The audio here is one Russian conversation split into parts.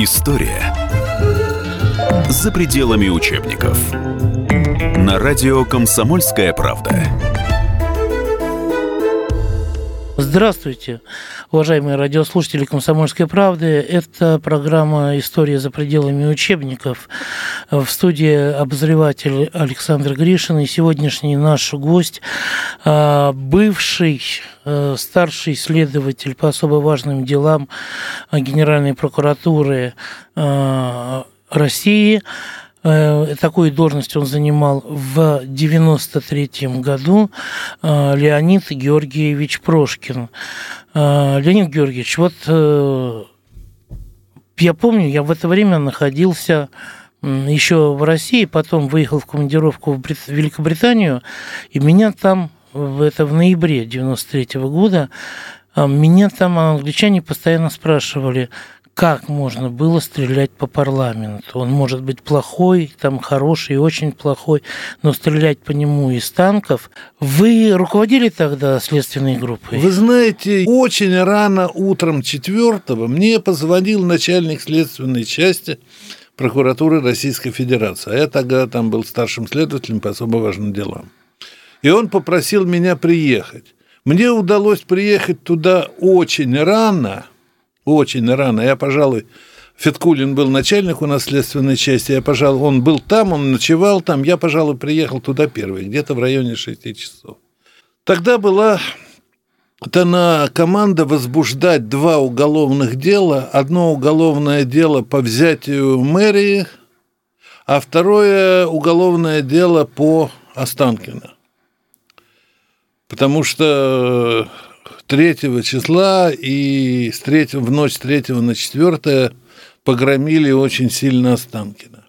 История за пределами учебников. На радио «Комсомольская правда». Здравствуйте, уважаемые радиослушатели «Комсомольской правды». Это программа «История за пределами учебников». В студии обозреватель Александр Гришин и сегодняшний наш гость а, – бывший а, старший следователь по особо важным делам Генеральной прокуратуры а, России – такую должность он занимал в 93 году э, Леонид Георгиевич Прошкин. Э, Леонид Георгиевич, вот я помню, я в это время находился еще в России, потом выехал в командировку в Великобританию, и меня там, это в ноябре 93 года, меня там англичане постоянно спрашивали, как можно было стрелять по парламенту. Он может быть плохой, там хороший очень плохой, но стрелять по нему из танков. Вы руководили тогда следственной группой? Вы знаете, очень рано утром 4 мне позвонил начальник следственной части прокуратуры Российской Федерации. А я тогда там был старшим следователем по особо важным делам. И он попросил меня приехать. Мне удалось приехать туда очень рано – очень рано. Я, пожалуй, Фиткулин был начальник у нас следственной части, я, пожалуй, он был там, он ночевал там, я, пожалуй, приехал туда первый, где-то в районе 6 часов. Тогда была дана команда возбуждать два уголовных дела. Одно уголовное дело по взятию мэрии, а второе уголовное дело по Останкино. Потому что 3 числа и с 3, в ночь с 3 на 4 погромили очень сильно Останкино.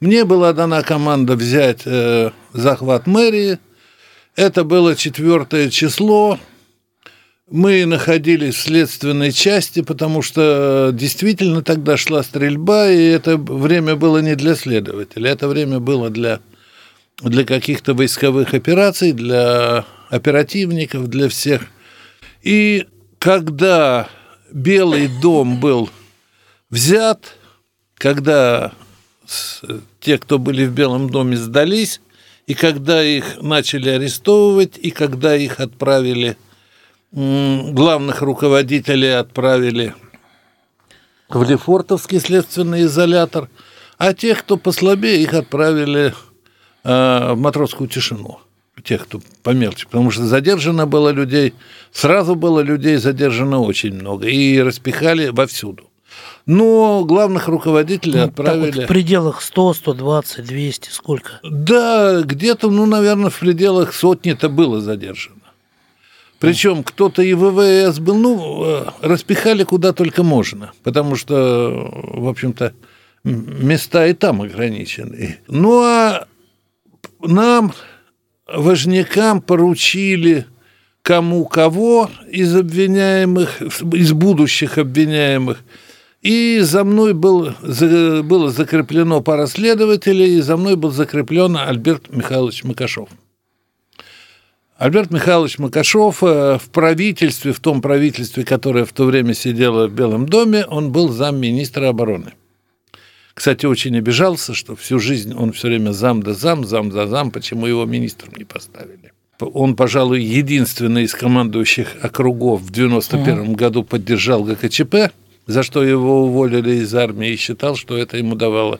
Мне была дана команда взять э, захват мэрии. Это было 4 число. Мы находились в следственной части, потому что действительно тогда шла стрельба, и это время было не для следователя, это время было для, для каких-то войсковых операций, для оперативников, для всех – и когда Белый дом был взят, когда те, кто были в Белом доме, сдались, и когда их начали арестовывать, и когда их отправили, главных руководителей отправили в Лефортовский следственный изолятор, а тех, кто послабее, их отправили э, в матросскую тишину тех, кто помельче, потому что задержано было людей, сразу было людей задержано очень много, и распихали вовсюду. Но главных руководителей ну, отправили... Вот в пределах 100, 120, 200, сколько? Да, где-то, ну, наверное, в пределах сотни-то было задержано. Причем кто-то и ВВС был, ну, э, распихали куда только можно, потому что, в общем-то, места и там ограничены. Ну, а нам важнякам поручили кому кого из обвиняемых, из будущих обвиняемых. И за мной был, было закреплено пара следователей, и за мной был закреплен Альберт Михайлович Макашов. Альберт Михайлович Макашов э, в правительстве, в том правительстве, которое в то время сидело в Белом доме, он был замминистра обороны. Кстати, очень обижался, что всю жизнь он все время зам да зам, зам за зам, почему его министром не поставили. Он, пожалуй, единственный из командующих округов в 91 году поддержал ГКЧП, за что его уволили из армии и считал, что это ему давало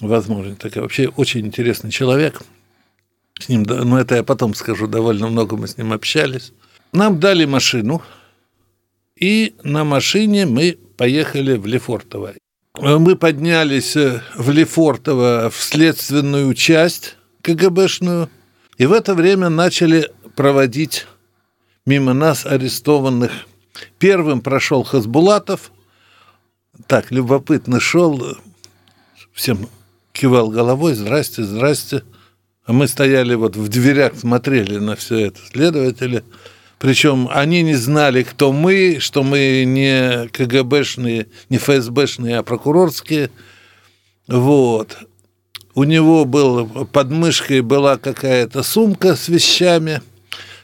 возможность. Так вообще очень интересный человек. С ним, ну это я потом скажу, довольно много мы с ним общались. Нам дали машину, и на машине мы поехали в Лефортово мы поднялись э, в Лефортово в следственную часть КГБшную, и в это время начали проводить мимо нас арестованных. Первым прошел Хасбулатов, так, любопытно шел, всем кивал головой, здрасте, здрасте. А мы стояли вот в дверях, смотрели на все это. Следователи – причем они не знали, кто мы, что мы не КГБшные, не ФСБшные, а прокурорские. Вот. У него был, под мышкой была какая-то сумка с вещами.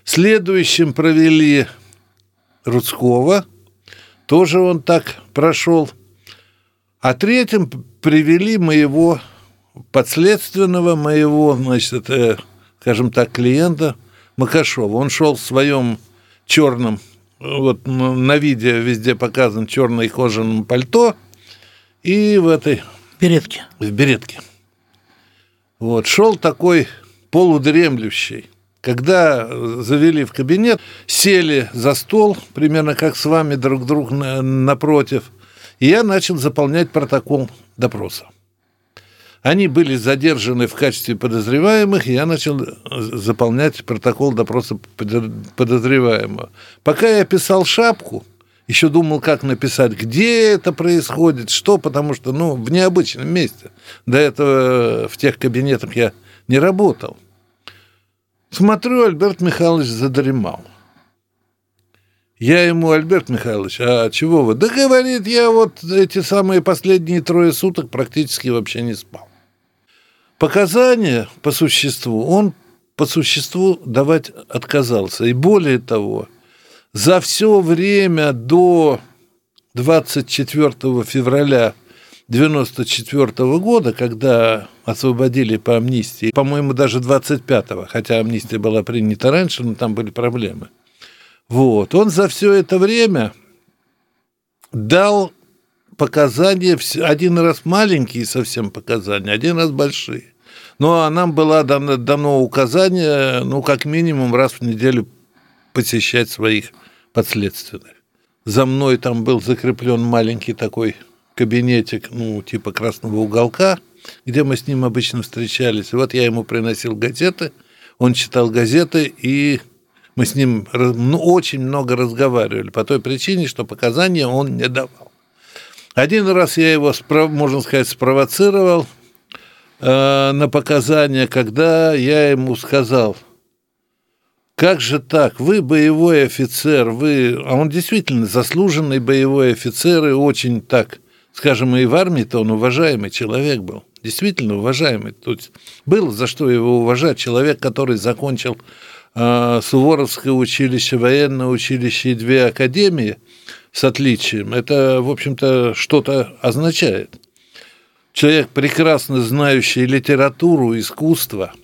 Следующим провели Рудского. Тоже он так прошел. А третьим привели моего подследственного, моего, значит, это, скажем так, клиента Макашова. Он шел в своем черном, вот на видео везде показан черное кожаное пальто и в этой... Беретке. В беретке. Вот, шел такой полудремлющий. Когда завели в кабинет, сели за стол, примерно как с вами друг друг напротив, и я начал заполнять протокол допроса. Они были задержаны в качестве подозреваемых, и я начал заполнять протокол допроса подозреваемого. Пока я писал шапку, еще думал, как написать, где это происходит, что, потому что, ну, в необычном месте. До этого в тех кабинетах я не работал. Смотрю, Альберт Михайлович задремал. Я ему, Альберт Михайлович, а чего вы? Да говорит, я вот эти самые последние трое суток практически вообще не спал. Показания по существу он по существу давать отказался. И более того, за все время до 24 февраля 1994 года, когда освободили по амнистии, по-моему, даже 25-го, хотя амнистия была принята раньше, но там были проблемы. Вот. Он за все это время дал показания, один раз маленькие совсем показания, один раз большие. Ну, а нам было дано, дано указание, ну, как минимум раз в неделю посещать своих подследственных. За мной там был закреплен маленький такой кабинетик, ну, типа красного уголка, где мы с ним обычно встречались. Вот я ему приносил газеты, он читал газеты, и мы с ним ну, очень много разговаривали по той причине, что показания он не давал. Один раз я его, можно сказать, спровоцировал э, на показания, когда я ему сказал – как же так? Вы боевой офицер, вы... А он действительно заслуженный боевой офицер и очень так, скажем, и в армии-то он уважаемый человек был. Действительно уважаемый. Тут было за что его уважать. Человек, который закончил э, Суворовское училище, военное училище и две академии с отличием, это, в общем-то, что-то означает. Человек, прекрасно знающий литературу, искусство –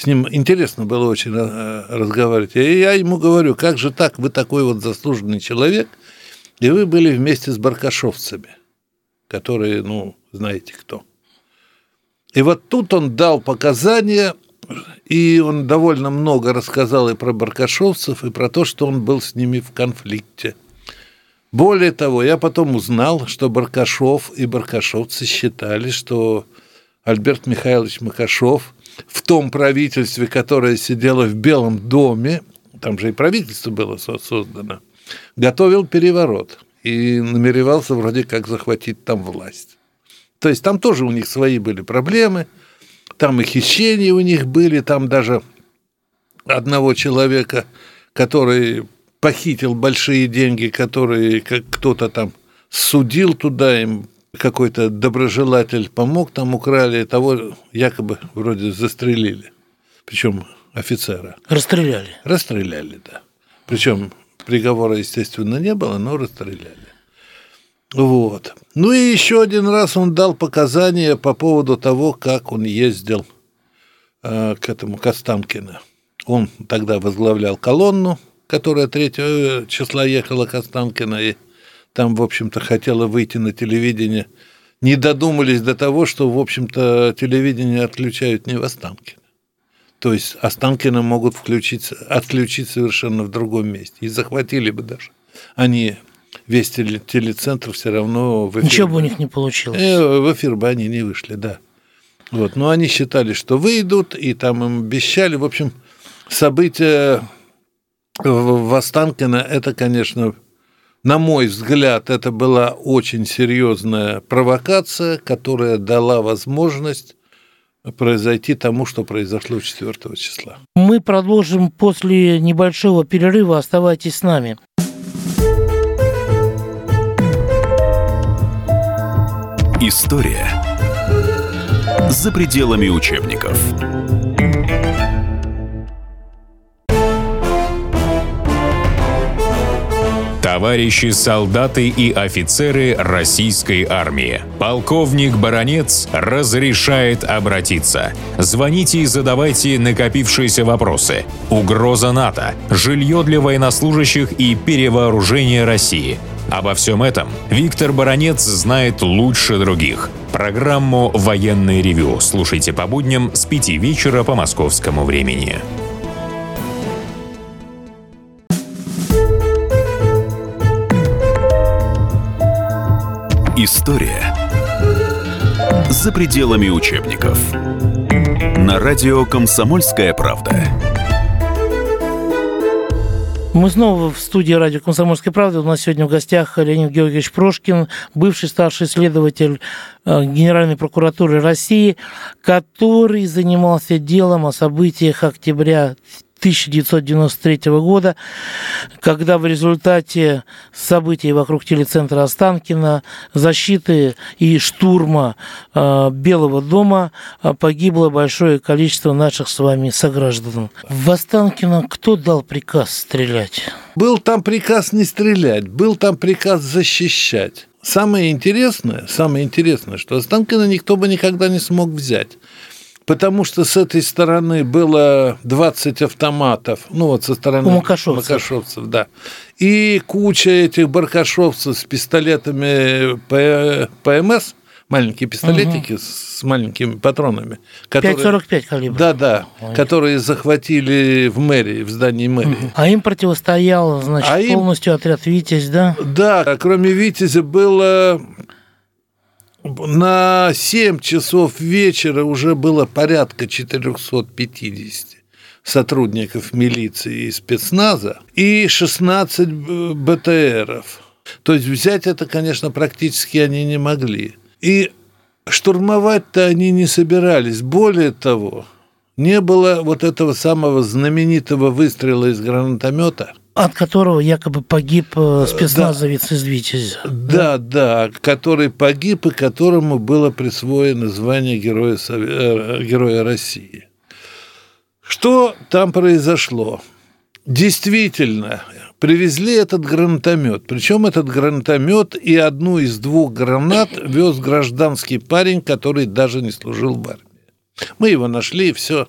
с ним интересно было очень э, разговаривать. И я ему говорю, как же так, вы такой вот заслуженный человек, и вы были вместе с баркашовцами, которые, ну, знаете кто. И вот тут он дал показания, и он довольно много рассказал и про баркашовцев, и про то, что он был с ними в конфликте. Более того, я потом узнал, что Баркашов и баркашовцы считали, что Альберт Михайлович Макашов – в том правительстве, которое сидело в Белом доме, там же и правительство было создано, готовил переворот и намеревался вроде как захватить там власть. То есть там тоже у них свои были проблемы, там и хищения у них были, там даже одного человека, который похитил большие деньги, которые кто-то там судил туда, им какой-то доброжелатель помог, там украли, того якобы вроде застрелили. Причем офицера. Расстреляли. Расстреляли, да. Причем приговора, естественно, не было, но расстреляли. Вот. Ну и еще один раз он дал показания по поводу того, как он ездил э, к этому Костанкину. Он тогда возглавлял колонну, которая 3 числа ехала к Останкино, и там, в общем-то, хотела выйти на телевидение, не додумались до того, что, в общем-то, телевидение отключают не в Останкино. То есть Останкино могут включить, отключить совершенно в другом месте. И захватили бы даже. Они весь телецентр все равно в эфир... Ничего бы у них не получилось. Э, в эфир бы они не вышли, да. Вот. Но они считали, что выйдут, и там им обещали. В общем, события в Останкино – это, конечно, на мой взгляд, это была очень серьезная провокация, которая дала возможность произойти тому, что произошло 4 числа. Мы продолжим после небольшого перерыва. Оставайтесь с нами. История за пределами учебников. Товарищи солдаты и офицеры российской армии. Полковник Баронец разрешает обратиться. Звоните и задавайте накопившиеся вопросы. Угроза НАТО, жилье для военнослужащих и перевооружение России. Обо всем этом Виктор Баранец знает лучше других. Программу «Военный ревю» слушайте по будням с 5 вечера по московскому времени. История за пределами учебников. На радио «Комсомольская правда». Мы снова в студии радио «Комсомольская правда». У нас сегодня в гостях Леонид Георгиевич Прошкин, бывший старший следователь э, Генеральной прокуратуры России, который занимался делом о событиях октября 1993 года, когда в результате событий вокруг телецентра Останкина, защиты и штурма э, Белого дома э, погибло большое количество наших с вами сограждан. В Останкино кто дал приказ стрелять? Был там приказ не стрелять, был там приказ защищать. Самое интересное, самое интересное, что Останкино никто бы никогда не смог взять потому что с этой стороны было 20 автоматов, ну вот со стороны У макашовцев. макашовцев да, и куча этих баркашовцев с пистолетами ПМС, маленькие пистолетики угу. с маленькими патронами. Которые, 5,45 калибр. Да, да, Ой. которые захватили в мэрии, в здании мэрии. Угу. А им противостоял, значит, а полностью им... отряд «Витязь», да? Да, кроме «Витязя» было на 7 часов вечера уже было порядка 450 сотрудников милиции и спецназа и 16 БТРов. То есть взять это, конечно, практически они не могли. И штурмовать-то они не собирались. Более того, не было вот этого самого знаменитого выстрела из гранатомета, от которого якобы погиб э, спецназовец да. из Витязя. Да, да, который погиб и которому было присвоено звание Героя, э, Героя России. Что там произошло? Действительно, привезли этот гранатомет. Причем этот гранатомет и одну из двух гранат вез гражданский парень, который даже не служил в армии. Мы его нашли, и все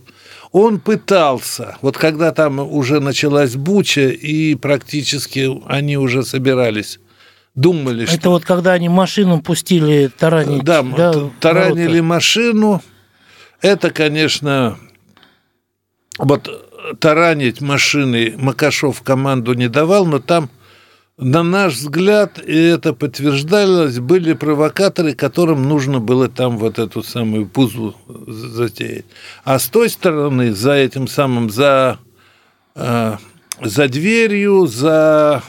он пытался, вот когда там уже началась буча, и практически они уже собирались думали, Это что... вот когда они машину пустили таранить. Да, да таранили ворота. машину. Это, конечно, вот таранить машины Макашов команду не давал, но там на наш взгляд, и это подтверждалось, были провокаторы, которым нужно было там вот эту самую пузу затеять. А с той стороны, за этим самым, за, э, за дверью, за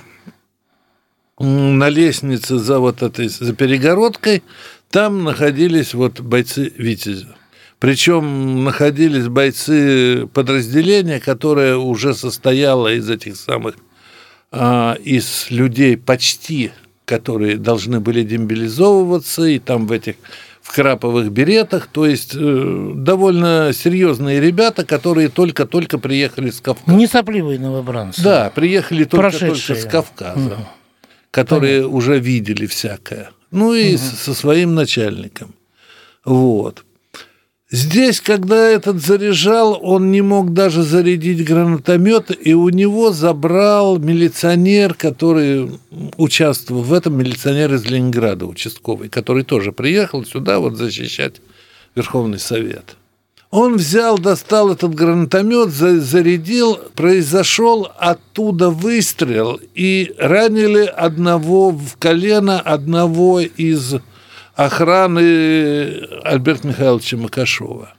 на лестнице, за вот этой, за перегородкой, там находились вот бойцы Витязя. Причем находились бойцы подразделения, которое уже состояло из этих самых а, из людей почти, которые должны были демобилизовываться, и там в этих в краповых беретах, то есть э, довольно серьезные ребята, которые только-только приехали с Кавказа. Не сопливые новобранцы. Да, приехали только-только с Кавказа, угу. которые Понятно. уже видели всякое. Ну и угу. со своим начальником. Вот. Здесь, когда этот заряжал, он не мог даже зарядить гранатомет, и у него забрал милиционер, который участвовал в этом, милиционер из Ленинграда, участковый, который тоже приехал сюда вот защищать Верховный Совет. Он взял, достал этот гранатомет, зарядил, произошел оттуда выстрел, и ранили одного в колено, одного из охраны Альберта Михайловича Макашова.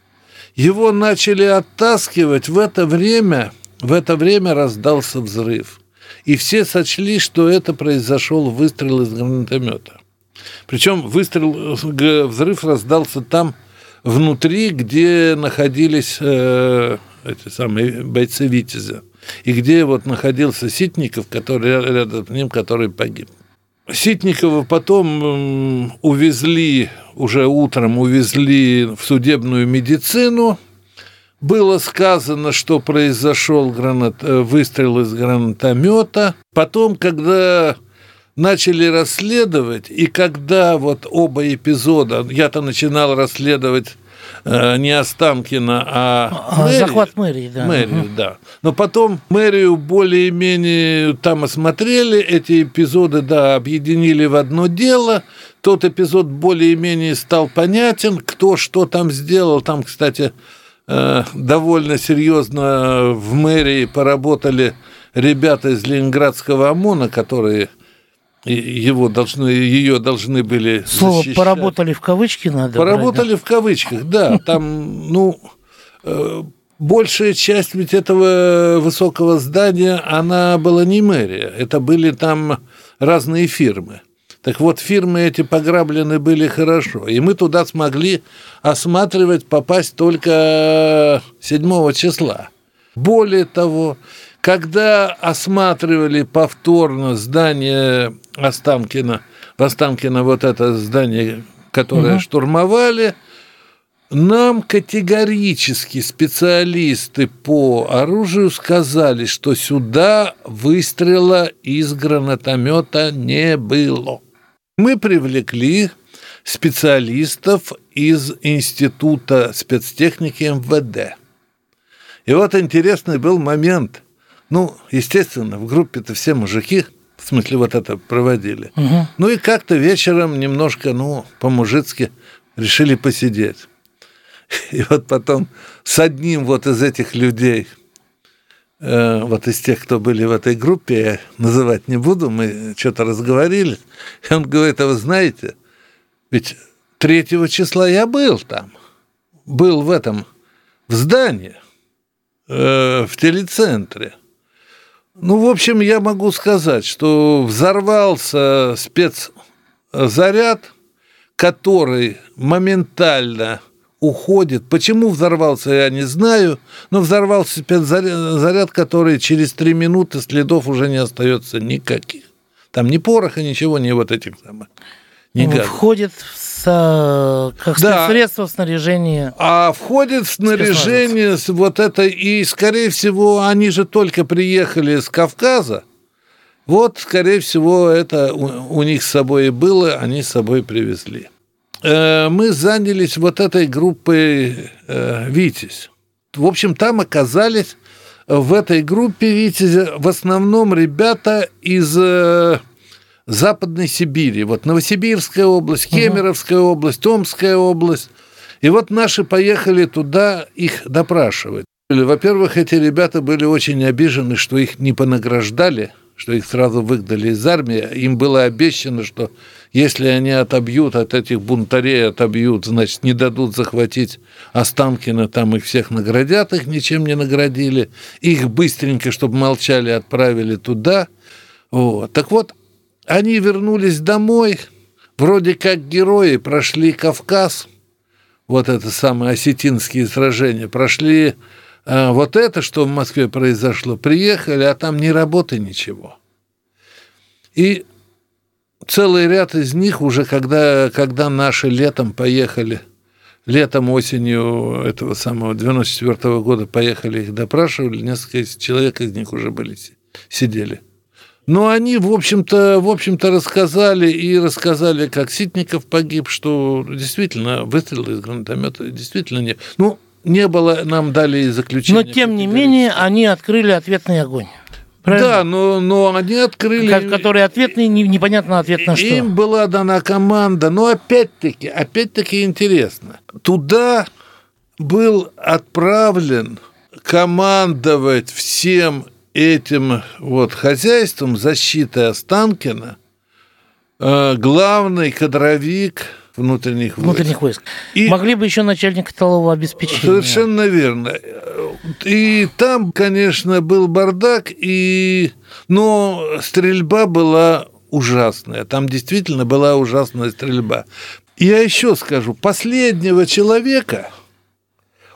Его начали оттаскивать, в это время, в это время раздался взрыв. И все сочли, что это произошел выстрел из гранатомета. Причем выстрел, взрыв раздался там внутри, где находились э, эти самые бойцы Витязя. И где вот находился Ситников, который рядом с ним, который погиб. Ситникова потом увезли, уже утром увезли в судебную медицину. Было сказано, что произошел гранат... Э, выстрел из гранатомета. Потом, когда начали расследовать, и когда вот оба эпизода, я-то начинал расследовать не Останкина, а, А, мэрию. захват мэрии, да. Мэрию, Мгм. да. Но потом мэрию более-менее там осмотрели, эти эпизоды, да, объединили в одно дело. Тот эпизод более-менее стал понятен, кто что там сделал. Там, кстати, э, довольно серьезно в мэрии поработали ребята из Ленинградского ОМОНа, которые его должны, ее должны были Слово защищать. «поработали» в кавычки надо брать, Поработали в кавычках, да. Там, ну, э, большая часть ведь этого высокого здания, она была не мэрия. Это были там разные фирмы. Так вот, фирмы эти пограблены были хорошо. И мы туда смогли осматривать, попасть только 7 числа. Более того, когда осматривали повторно здание Останкина, в Останкино вот это здание, которое Мгм. штурмовали, нам категорически специалисты по оружию сказали, что сюда выстрела из гранатомета не было. Мы привлекли специалистов из Института спецтехники МВД. И вот интересный был момент. Ну, естественно, в группе-то все мужики, в смысле вот это проводили. Мгм. Ну и как-то вечером немножко, ну, по-мужицки решили посидеть. И вот потом с одним вот из этих людей, э, вот из тех, кто были в этой группе, я называть не буду, мы что-то разговорились, и он говорит, а вы знаете, ведь 3 числа я был там, был в этом, в здании, э, в телецентре. Ну, в общем, я могу сказать, что взорвался спецзаряд, который моментально уходит. Почему взорвался, я не знаю, но взорвался спецзаряд, который через три минуты следов уже не остается никаких. Там ни пороха, ничего, ни вот этих самых. Ни Ну, газов. Входит в со- как Да. спецсредство снаряжения. А входит снаряжение с вот это, и, скорее всего, они же только приехали с Кавказа. Вот, скорее всего, это у, у них с собой и было, они с собой привезли. Э, Мы занялись вот этой группой э, «Витязь». В общем, там оказались в этой группе «Витязя» в основном ребята из э, Западной Сибири. Вот Новосибирская область, Кемеровская область, Томская область. И вот наши поехали туда их допрашивать. Во-первых, эти ребята были очень обижены, что их не понаграждали, что их сразу выгнали из армии. Им было обещано, что если они отобьют от этих бунтарей, отобьют, значит, не дадут захватить Останкина, там их всех наградят, их ничем не наградили. Их быстренько, чтобы молчали, отправили туда. Вот. Так вот, они вернулись домой, вроде как герои, прошли Кавказ, вот это самые осетинские сражения, прошли а, вот это, что в Москве произошло, приехали, а там ни работы, ничего. И целый ряд из них уже, когда, когда наши летом поехали, летом, осенью этого самого 94 -го года поехали, их допрашивали, несколько человек из них уже были, сидели. Но они, в общем-то, в общем-то, рассказали и рассказали, как Ситников погиб, что действительно выстрел из гранатомета действительно не... Ну, не было, нам дали и заключение. Но, тем не менее, они открыли ответный огонь. Правильно? Да, но, но они открыли... Ко- Который ответный, не- непонятно ответ на что. Им была дана команда, но опять-таки, опять-таки интересно. Туда был отправлен командовать всем этим вот хозяйством защиты Останкина э, главный кадровик внутренних, внутренних войск. И- Могли бы еще начальник столового обеспечения. Совершенно верно. И там, конечно, был бардак, и... но стрельба была ужасная. Там действительно была ужасная стрельба. Я еще скажу, последнего человека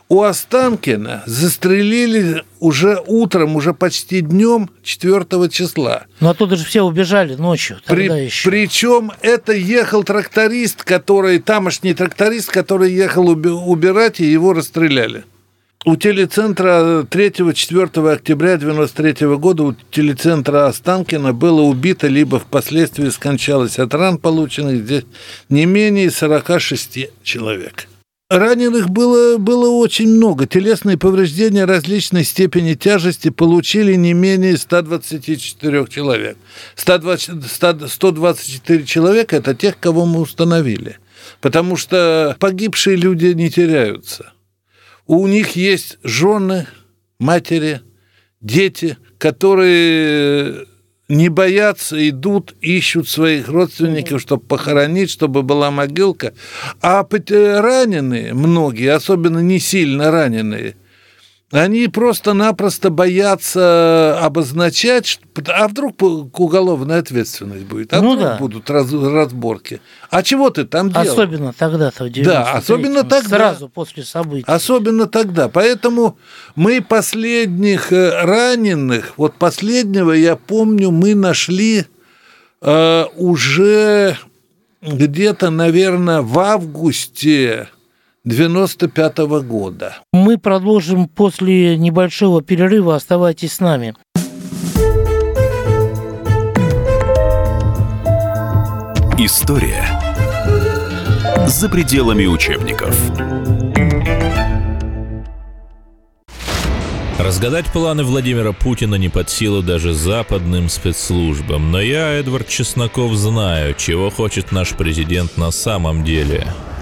у Останкина застрелили уже утром, уже почти днем 4 числа. Но оттуда же все убежали ночью. При, еще. Причем это ехал тракторист, который, тамошний тракторист, который ехал уби- убирать, и его расстреляли. у телецентра 3-4 октября 1993 года у телецентра Останкина было убито, либо впоследствии скончалось от ран, полученных здесь не менее 46 человек. Раненых было, было очень много. Телесные повреждения различной степени тяжести получили не менее 124 человек. 120, 100, 124 человека – это тех, кого мы установили. Потому что погибшие люди не теряются. У них есть жены, матери, дети, которые не боятся, идут, ищут своих родственников, чтобы похоронить, чтобы была могилка. А раненые, многие, особенно не сильно раненые – они просто-напросто боятся обозначать, а вдруг уголовная ответственность будет, а ну, вдруг да. будут раз, разборки. А чего ты там делал? Особенно тогда-то, в Да, особенно тогда. Сразу после событий. Особенно тогда. Поэтому мы последних э, раненых, вот последнего, я помню, мы нашли э, уже где-то, наверное, в августе 95 -го года. Мы продолжим после небольшого перерыва. Оставайтесь с нами. История за пределами учебников. Разгадать планы Владимира Путина не под силу даже западным спецслужбам. Но я, Эдвард Чесноков, знаю, чего хочет наш президент на самом деле –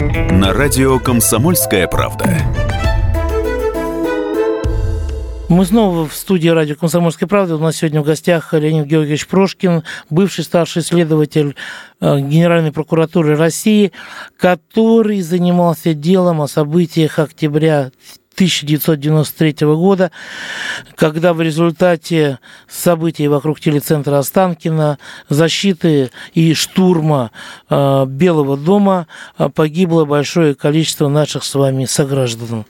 на радио «Комсомольская правда». Мы снова в студии радио «Комсомольская правда». У нас сегодня в гостях Леонид Георгиевич Прошкин, бывший старший следователь э, Генеральной прокуратуры России, который занимался делом о событиях октября 1993 года, когда в результате событий вокруг телецентра Останкина, защиты и штурма э, Белого дома э, погибло большое количество наших с вами сограждан.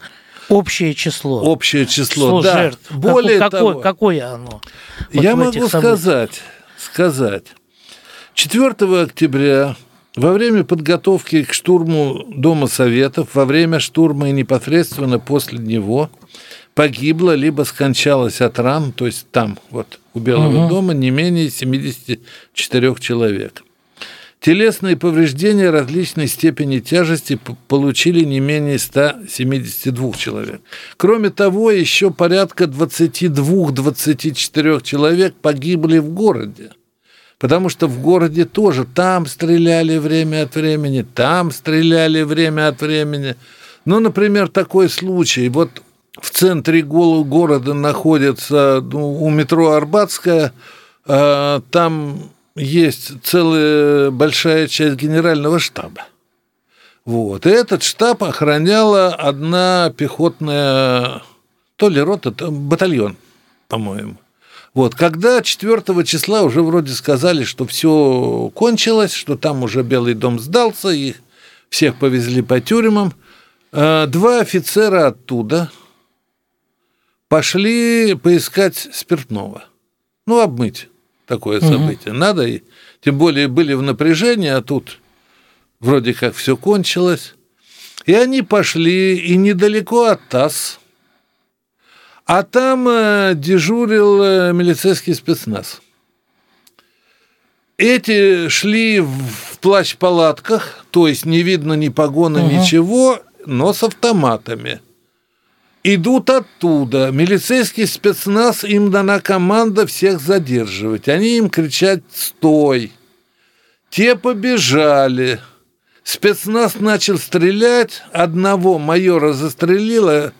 Общее число. Общее число, число да. жертв. Более какое, того, какое, какое оно? Вот я могу сказать, сказать. 4 октября во время подготовки к штурму Дома Советов, во время штурма и непосредственно после него погибло либо скончалось от ран, то есть там, вот у Белого угу. дома, не менее 74 человек. Телесные повреждения различной степени тяжести получили не менее 172 человек. Кроме того, еще порядка 22-24 человек погибли в городе. Потому что в городе тоже там стреляли время от времени, там стреляли время от времени. Ну, например, такой случай. Вот в центре города находится ну, у метро Арбатская, а, там есть целая большая часть генерального штаба. Вот. И этот штаб охраняла одна пехотная, то ли рота, то батальон, по-моему. Вот, когда 4 числа уже вроде сказали, что все кончилось, что там уже Белый дом сдался, их всех повезли по тюрьмам, а, два офицера оттуда пошли поискать спиртного. Ну, обмыть такое событие. Угу. Надо, и тем более были в напряжении, а тут вроде как все кончилось. И они пошли, и недалеко от ТАСС а там э, дежурил э, милицейский спецназ. Эти шли в плащ-палатках, то есть не видно ни погона, угу. ничего, но с автоматами. Идут оттуда. Милицейский спецназ, им дана команда всех задерживать. Они им кричат «Стой!». Те побежали. Спецназ начал стрелять. Одного майора застрелило,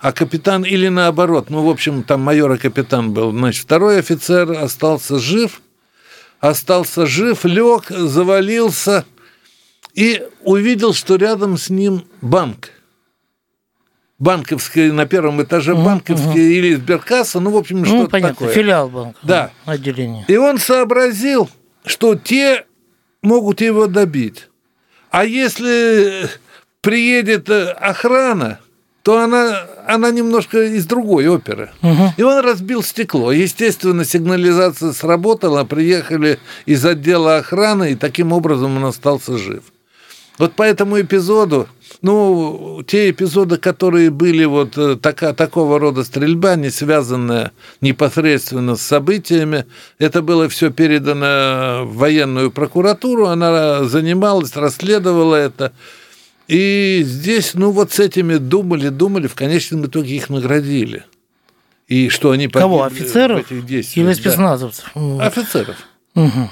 а капитан или наоборот, ну, в общем, там майор и капитан был, значит, второй офицер остался жив, остался жив, лег, завалился и увидел, что рядом с ним банк. банковской, на первом этаже Мгм, банковской мгм. или сберкасса, ну, в общем, Ну, что-то понятно, такое. филиал банка. Да. Отделение. И он сообразил, что те могут его добить. А если приедет э, охрана, то она, она немножко из другой оперы. Мгм. И он разбил стекло. Естественно, сигнализация сработала, приехали из отдела охраны, и таким образом он остался жив. Вот по этому эпизоду, ну, те эпизоды, которые были вот э, така, такого рода стрельба, не связанная непосредственно с событиями, это было все передано в военную прокуратуру, она занималась, расследовала это. И здесь, ну, вот с этими думали, думали, в конечном итоге их наградили. И что они Кого? погибли Офицеров в этих действиях, или да. спецназовцев? М. Офицеров. Мгм.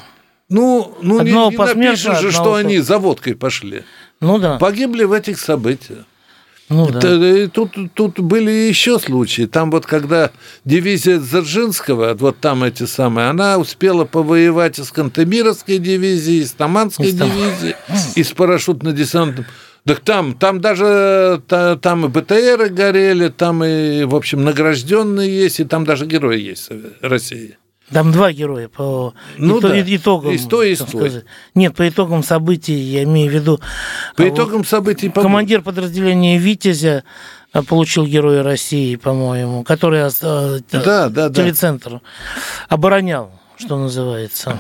Ну, ну не, Одного не напишешь же, что они за водкой пошли. Ну да. Погибли в этих событиях. Ну да. И Тут, тут были еще случаи. Там вот когда дивизия Дзержинского, вот там эти самые, она успела повоевать и с Кантемировской дивизией, и с Таманской И дивизией, и с парашютно-десантным. Так там, там даже та- там и БТРы горели, там и, в общем, награжденные есть, и там даже герои есть Сове- России. Там два героя по Ну ито- да. итогам. И с той, и с так той. сказать. Нет, по итогам событий, я имею в виду. По а, итогам событий... по- Командир подразделения «Витязя» а, получил Героя России, по-моему, который а, Да, да, да. телецентр оборонял, что называется.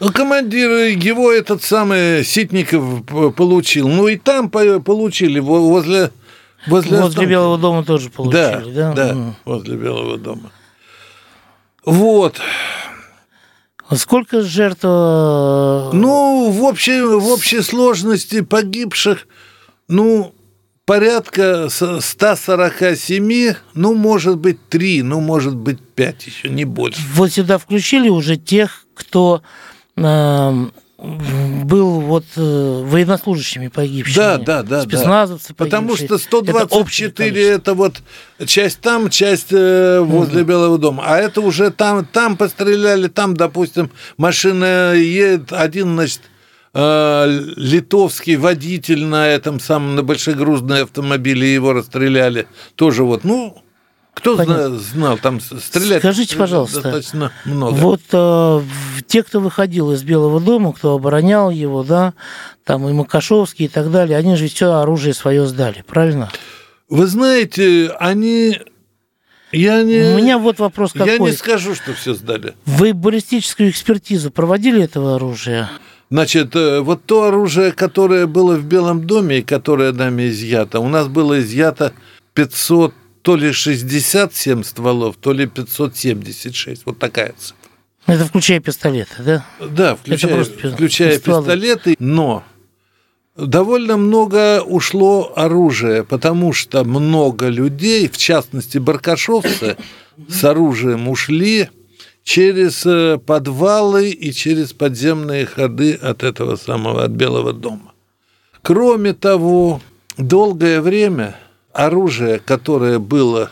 Ну, командир его этот самый Ситников получил. Ну и там по- получили во- возле возле, Возле. Белого дома тоже получили, да? да, М. возле Белого дома. Вот. Сколько жертв? э, Ну, в общей, в общей сложности погибших, ну, порядка с- 147, ну, может быть, 3, ну, может быть, 5 еще, не больше. Вот сюда включили уже тех, кто эм, был вот э, военнослужащими погибшими. Да, да, да. да. Спецназовцы Потому погибшие. что Это общее 124 количество. это вот часть там, часть э, возле Белого дома. А это уже там, там постреляли, там, допустим, машина едет, один, значит, э, литовский водитель на этом самом, на большегрузной автомобиле, его расстреляли. Тоже вот, ну, кто Понятно. зна- знал, там стрелять Скажите, пожалуйста, достаточно много. Вот э, те, кто выходил из Белого дома, кто оборонял его, да, там и Макашовский и так далее, они же все оружие свое сдали, правильно? Вы знаете, они... Я не... У меня вот вопрос какой. Я не скажу, что все сдали. Вы баллистическую экспертизу проводили этого оружия? Значит, э, вот то оружие, которое было в Белом доме и которое нами изъято, у нас было изъято 500, то ли 67 стволов, то ли 576. Вот такая цифра. Это включая пистолеты, да? Да, включая, просто включая стволы. пистолеты, но довольно много ушло оружия, потому что много людей, в частности баркашовцы, с оружием ушли через э, подвалы и через подземные ходы от этого самого, от Белого дома. Кроме того, долгое время оружие, которое было,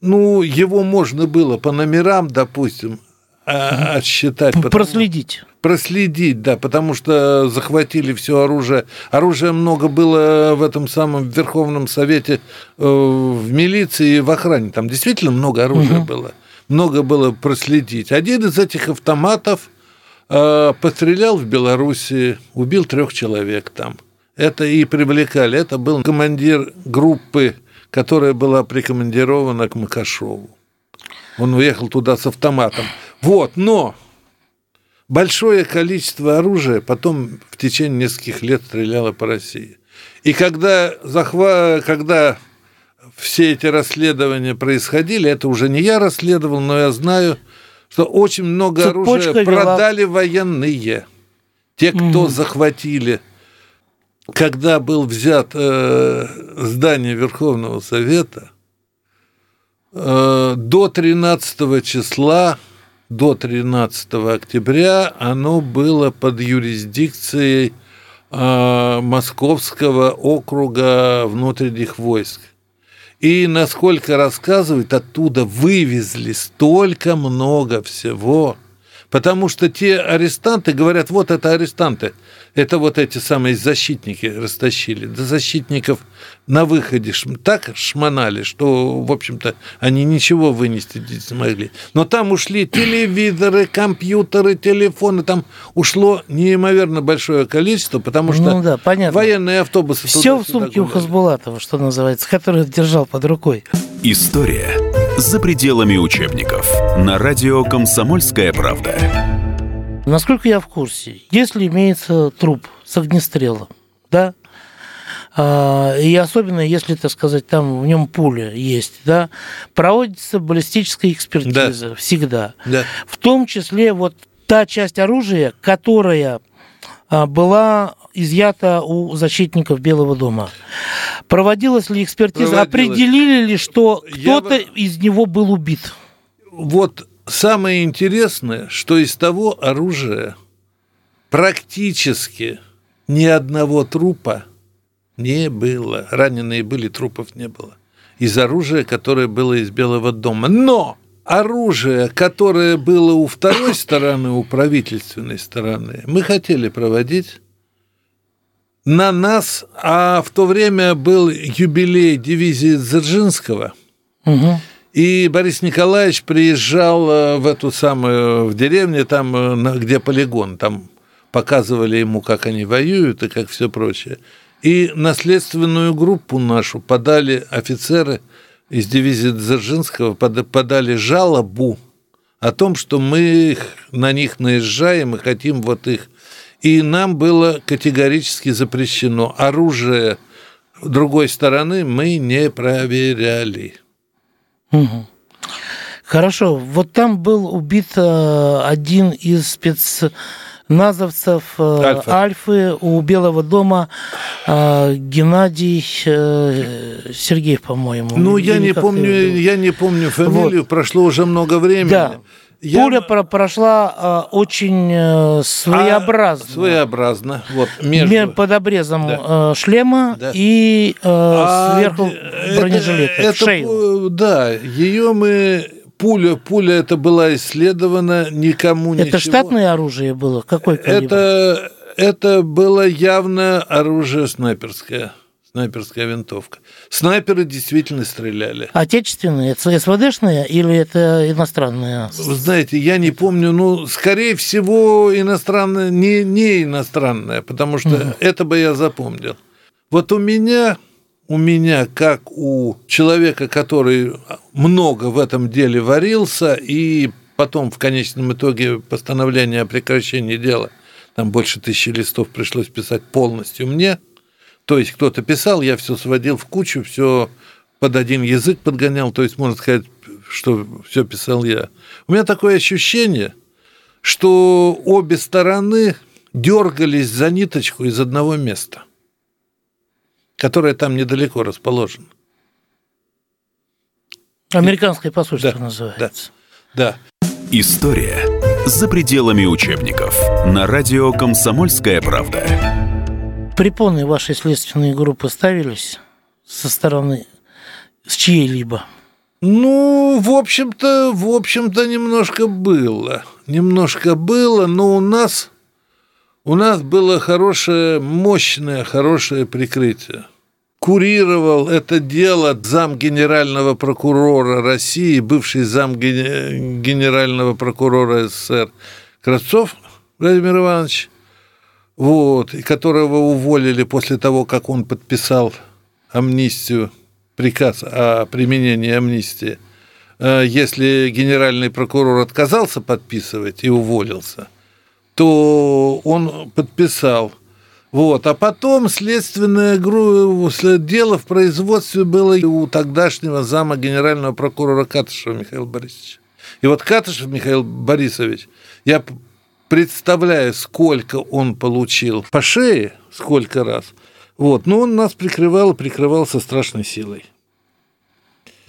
ну, его можно было по номерам, допустим, а- отсчитать. потому- Проследить. проследить, да, потому что захватили все оружие. Оружия много было в этом самом Верховном Совете, э, в милиции и в охране. Там действительно много оружия было. Много было проследить. Один из этих автоматов э, пострелял в Белоруссии, убил трех человек там. Это и привлекали. Это был командир группы, которая была прикомандирована к Макашову. Он уехал туда с автоматом. Вот, но большое количество оружия потом в течение нескольких лет стреляло по России. И когда, захва... когда все эти расследования происходили, это уже не я расследовал, но я знаю, что очень много Цепочка оружия вела- продали военные. Те, кто Мгм. захватили. Когда был взят э, здание Верховного Совета, э, до 13 числа, до 13 октября оно было под юрисдикцией э, Московского округа внутренних войск. И, насколько рассказывают, оттуда вывезли столько много всего. Потому что те арестанты говорят, вот это арестанты, это вот эти самые защитники растащили. До защитников на выходе так шмонали, что, в общем-то, они ничего вынести не смогли. Но там ушли телевизоры, компьютеры, телефоны, там ушло неимоверно большое количество, потому что ну, да, понятно. военные автобусы... Все в сумке у Хасбулатова, что называется, который держал под рукой. История за пределами учебников. На радио «Комсомольская правда». Насколько я в курсе, если имеется труп с огнестрелом, да, а, и особенно если, так сказать, там в нем пуля есть, да, проводится баллистическая экспертиза да. всегда. Да. В том числе вот та часть оружия, которая а, была изъята у защитников Белого дома. Проводилась ли экспертиза? Проводилась. Определили ли, что кто-то Я... из него был убит? Вот самое интересное, что из того оружия практически ни одного трупа не было. Раненые были, трупов не было. Из оружия, которое было из Белого дома. Но оружие, которое было у второй стороны, у правительственной стороны, мы хотели проводить на нас, а в то время был юбилей дивизии Дзержинского, угу. И Борис Николаевич приезжал э, в эту самую, в деревню, там, э, где полигон, там показывали ему, как они воюют и как все прочее. И наследственную группу нашу подали офицеры из дивизии Дзержинского, подали жалобу о том, что мы на них наезжаем и хотим вот их и нам было категорически запрещено. Оружие другой стороны мы не проверяли. Угу. Хорошо. Вот там был убит э, один из спецназовцев э, Альфа. Альфы у Белого дома э, Геннадий Сергеев, по-моему. Ну, я не, помню, я не помню фамилию, вот. прошло уже много времени. Да. Я... Пуля прошла э, очень э, своеобразно. А, своеобразно. Вот, между... Под обрезом да. э, шлема да. и э, а, сверху бронежилета, это, шею. Да, ее мы пуля, пуля это была исследована, никому это ничего. Это штатное оружие было? Какой калибр? Это, это было явно оружие снайперское снайперская винтовка. Снайперы действительно стреляли. Отечественные? Это СВДшные или это иностранные? Вы знаете, я не помню, ну, скорее всего, иностранная, не, не иностранная, потому что угу. это бы я запомнил. Вот у меня, у меня, как у человека, который много в этом деле варился, и потом в конечном итоге постановление о прекращении дела, там больше тысячи листов пришлось писать полностью мне – то есть кто-то писал, я все сводил в кучу, все под один язык подгонял, то есть можно сказать, что все писал я. У меня такое ощущение, что обе стороны дергались за ниточку из одного места, которое там недалеко расположено. Американское посольство да, называется. Да, да. История за пределами учебников. На радио «Комсомольская правда» препоны вашей следственной группы ставились со стороны с чьей-либо? Ну, в общем-то, в общем-то, немножко было. Немножко было, но у нас, у нас было хорошее, мощное, хорошее прикрытие. Курировал это дело зам генерального прокурора России, бывший зам генерального прокурора СССР Кравцов Владимир Иванович – вот, и которого уволили после того, как он подписал амнистию, приказ о применении амнистии. Э, если генеральный прокурор отказался подписывать и уволился, то он подписал. Вот. А потом следственное дело в производстве было у тогдашнего зама генерального прокурора Катышева Михаила Борисовича. И вот Катышев Михаил Борисович, я представляя, сколько он получил по шее, сколько раз, вот, но он нас прикрывал и прикрывал со страшной силой.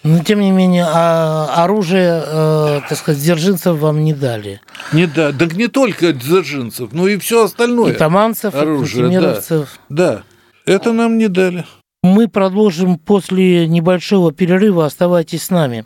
Но, тем не менее, а оружие, э, так сказать, дзержинцев вам не дали. Не да, так не только дзержинцев, но и все остальное. И таманцев, оружие, и да, да, это нам не дали. Мы продолжим после небольшого перерыва. Оставайтесь с нами.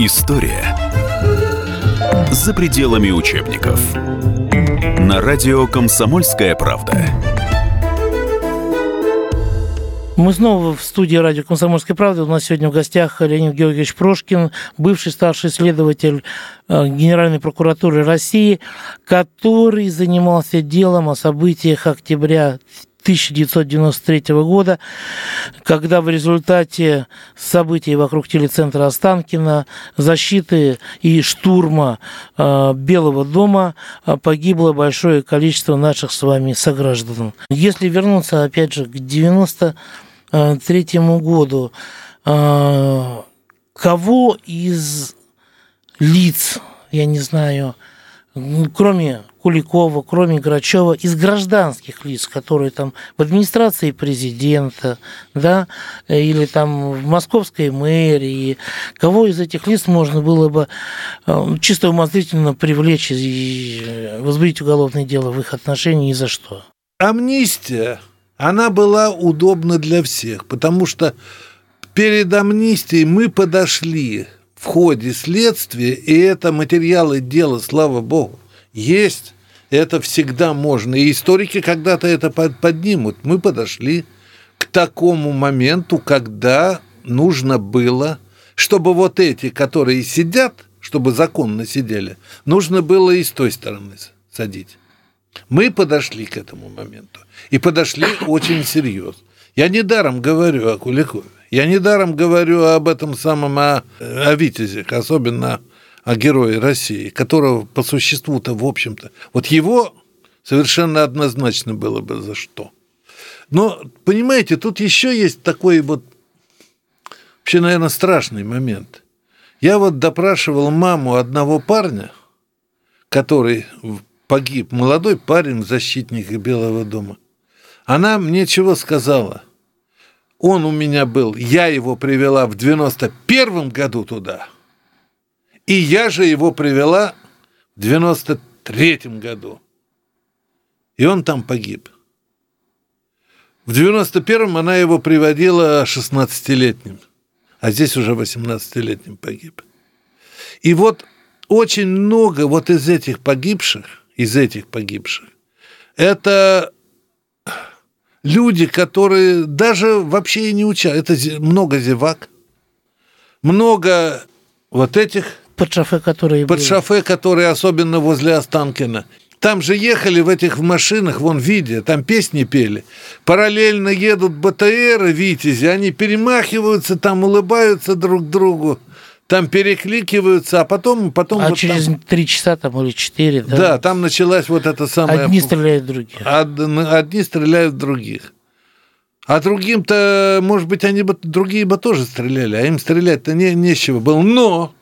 История за пределами учебников. На радио «Комсомольская правда». Мы снова в студии радио «Комсомольская правда». У нас сегодня в гостях Леонид Георгиевич Прошкин, бывший старший следователь э, Генеральной прокуратуры России, который занимался делом о событиях октября 1993 года, когда в результате событий вокруг телецентра Останкина, защиты и штурма э, Белого дома э, погибло большое количество наших с вами сограждан. Если вернуться, опять же, к 1993 году, э, кого из лиц, я не знаю, кроме Куликова, кроме Грачева, из гражданских лиц, которые там в администрации президента, да, или там в московской мэрии, кого из этих лиц можно было бы э, чисто умозрительно привлечь и возбудить уголовное дело в их отношении и за что? Амнистия, она была удобна для всех, потому что перед амнистией мы подошли в ходе следствия, и это материалы дела, слава богу, есть, это всегда можно. И историки когда-то это поднимут. Мы подошли к такому моменту, когда нужно было, чтобы вот эти, которые сидят, чтобы законно сидели, нужно было и с той стороны садить. Мы подошли к этому моменту. И подошли очень серьезно. Я недаром говорю о Куликове. Я недаром говорю об этом самом, о, о Витязях, особенно о герое России, которого по существу-то, в общем-то, вот его совершенно однозначно было бы за что. Но, понимаете, тут еще есть такой вот, вообще, наверное, страшный момент. Я вот допрашивал маму одного парня, который погиб, молодой парень, защитник Белого дома. Она мне чего сказала? Он у меня был, я его привела в 91 году туда – и я же его привела в 93 году. И он там погиб. В 91-м она его приводила 16-летним, а здесь уже 18-летним погиб. И вот очень много вот из этих погибших, из этих погибших, это люди, которые даже вообще и не учат. Это много зевак, много вот этих под шофе, которые Под были. шофе, которые особенно возле Останкина. Там же ехали в этих машинах, вон видео, там песни пели. Параллельно едут БТР, Витязи, они перемахиваются, там улыбаются друг другу, там перекликиваются, а потом... потом а вот через три часа там или четыре, да? Да, там началась вот эта самая... Одни стреляют других. Одни стреляют в других. А другим-то, может быть, они бы, другие бы тоже стреляли, а им стрелять-то не, нечего было. Но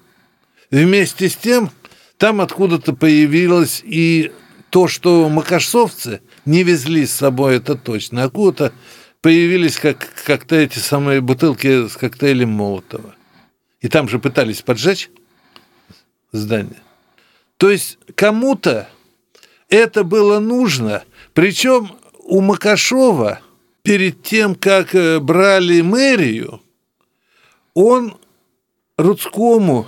Вместе с тем, там откуда-то появилось и то, что макашовцы не везли с собой, это точно. Откуда-то появились как, как-то эти самые бутылки с коктейлем Молотова. И там же пытались поджечь здание. То есть кому-то это было нужно. Причем у Макашова перед тем, как э, брали мэрию, он Рудскому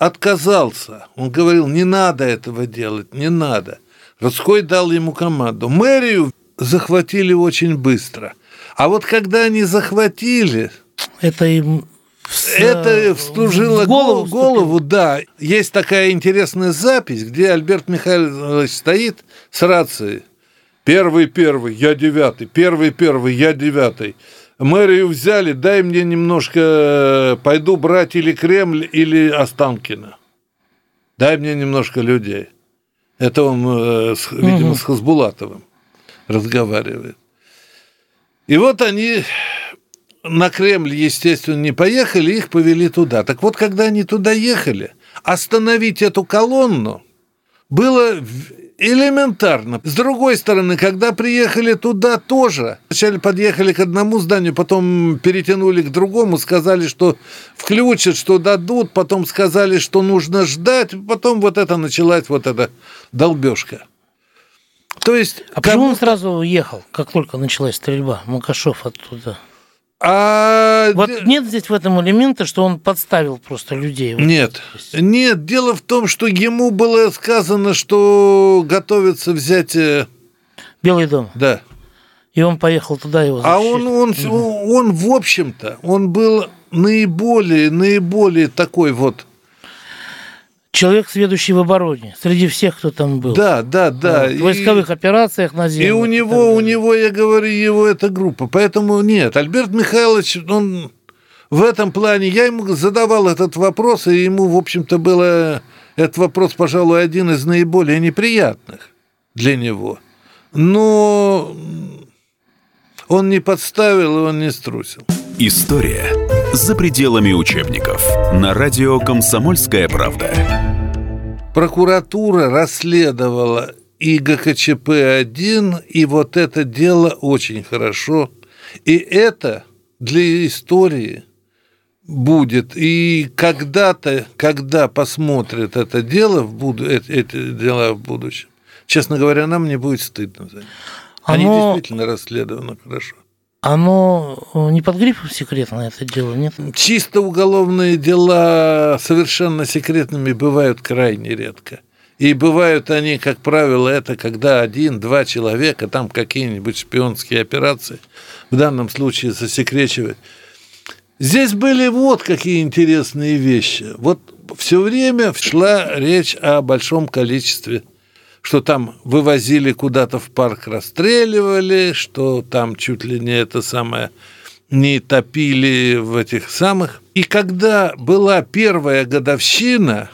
отказался. Он говорил, не надо этого делать, не надо. Рудской дал ему команду. Мэрию захватили очень быстро. А вот когда они захватили... Это им Это вслужило голову, голову, да. Есть такая интересная запись, где Альберт Михайлович стоит с рацией. Первый, первый, я девятый. Первый, первый, я девятый. Мэрию взяли, дай мне немножко, пойду брать или Кремль, или Останкино. Дай мне немножко людей. Это он, э, видимо, с Хасбулатовым разговаривает. И вот они на Кремль, естественно, не поехали, их повели туда. Так вот, когда они туда ехали, остановить эту колонну было элементарно. С другой стороны, когда приехали туда тоже, вначале подъехали к одному зданию, потом перетянули к другому, сказали, что включат, что дадут, потом сказали, что нужно ждать, потом вот это началась вот эта долбежка. То есть... А почему он сразу уехал, как только началась стрельба, Макашов оттуда? А... Вот нет здесь в этом элемента, что он подставил просто людей. Нет, нет. Дело в том, что ему было сказано, что готовится взять э, Белый дом. Да. И он поехал туда его защищать. А он, он, угу. он, в общем-то, он был наиболее, наиболее такой вот человек, сведущий в обороне, среди всех, кто там был. Да, да, да. В войсковых и, операциях на земле. И у него, у него, я говорю, его эта группа. Поэтому нет, Альберт Михайлович, он в этом плане, я ему задавал этот вопрос, и ему, в общем-то, было этот вопрос, пожалуй, один из наиболее неприятных для него. Но он не подставил, он не струсил. История за пределами учебников на радио «Комсомольская правда». Прокуратура расследовала и ГКЧП-1, и вот это дело очень хорошо. И это для истории будет. И когда-то, когда посмотрят это дело в буду, эти дела в будущем, честно говоря, нам не будет стыдно за них. Они Оно... действительно расследованы хорошо. Оно э, не под грифом секретно это дело, нет? Чисто уголовные дела совершенно секретными бывают крайне редко. И бывают они, как правило, это когда один-два человека, там какие-нибудь шпионские операции, в данном случае засекречивают. Здесь были вот какие интересные вещи. Вот все время шла речь о большом количестве что там вывозили куда-то в парк, расстреливали, что там чуть ли не это самое не топили в этих самых. И когда была первая годовщина,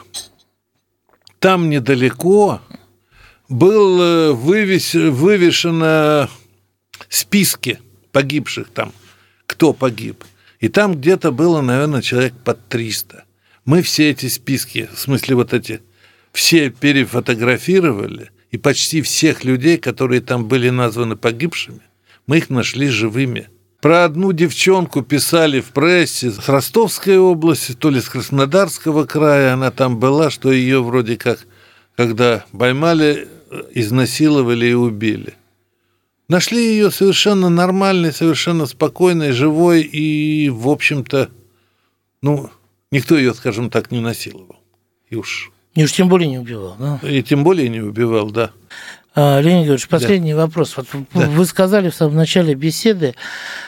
там недалеко был э, вывес, вывешено списки погибших там, кто погиб. И там где-то было, наверное, человек под 300. Мы все эти списки, в смысле вот эти все перефотографировали, и почти всех людей, которые там были названы погибшими, мы их нашли живыми. Про одну девчонку писали в прессе с Ростовской области, то ли с Краснодарского края она там была, что ее вроде как, когда поймали, изнасиловали и убили. Нашли ее совершенно нормальной, совершенно спокойной, живой, и, в общем-то, ну, никто ее, скажем так, не насиловал. И уж и уж тем более не убивал, да? И тем более не убивал, да. А, Леонид Георгиевич, последний да. вопрос. Вот да. Вы сказали в самом начале беседы,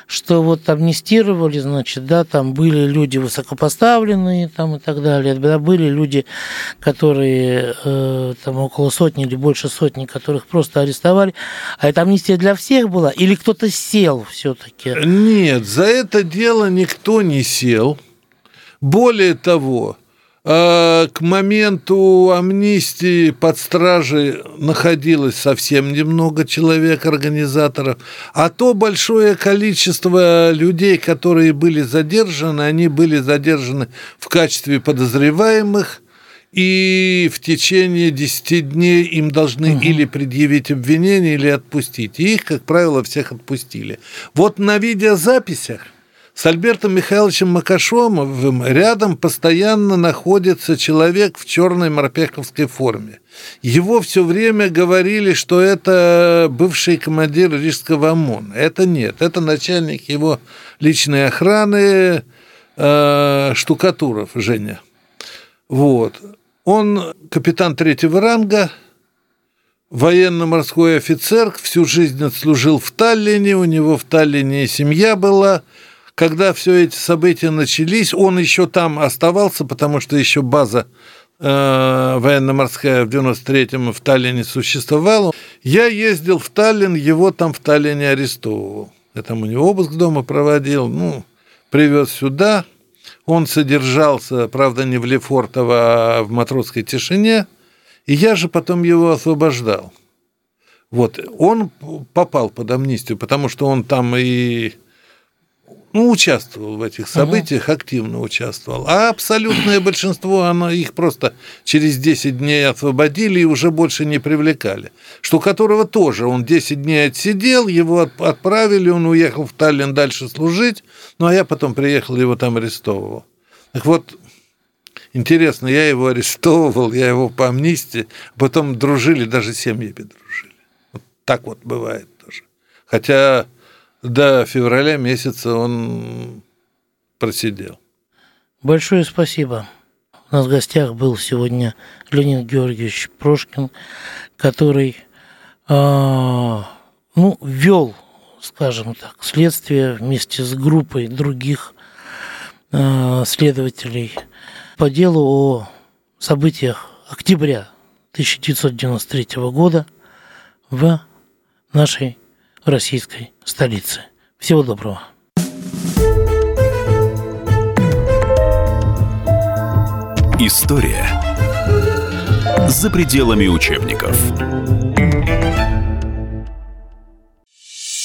что вот амнистировали, значит, да, там были люди высокопоставленные там и так далее, да, были люди, которые э, там около сотни или больше сотни, которых просто арестовали. А это амнистия для всех была? Или кто-то сел все-таки? Нет, за это дело никто не сел. Более того, к моменту амнистии под стражей находилось совсем немного человек, организаторов, а то большое количество людей, которые были задержаны, они были задержаны в качестве подозреваемых, и в течение 10 дней им должны угу. или предъявить обвинение, или отпустить. И их, как правило, всех отпустили. Вот на видеозаписях – с Альбертом Михайловичем Макашомовым рядом постоянно находится человек в черной морпеховской форме. Его все время говорили, что это бывший командир Рижского ОМОНа. Это нет, это начальник его личной охраны э, Штукатуров Женя. Вот. Он капитан третьего ранга, военно-морской офицер, всю жизнь отслужил в Таллине, у него в Таллине семья была – когда все эти события начались, он еще там оставался, потому что еще база э, военно-морская в 93-м в Таллине существовала. Я ездил в Таллин, его там в Таллине арестовывал. Я там у него обыск дома проводил, ну, привез сюда. Он содержался, правда, не в Лефортово, а в матросской тишине. И я же потом его освобождал. Вот, он попал под амнистию, потому что он там и ну, участвовал в этих событиях, угу. активно участвовал. А абсолютное большинство, оно, их просто через 10 дней освободили и уже больше не привлекали. Что которого тоже, он 10 дней отсидел, его отправили, он уехал в Таллин дальше служить, ну, а я потом приехал, его там арестовывал. Так вот, интересно, я его арестовывал, я его по амнистии, потом дружили, даже семьями дружили. Вот так вот бывает тоже. Хотя до февраля месяца он просидел. Большое спасибо. У нас в гостях был сегодня Леонид Георгиевич Прошкин, который э, ну, вел, скажем так, следствие вместе с группой других э, следователей по делу о событиях октября 1993 года в нашей российской столице. Всего доброго. История за пределами учебников.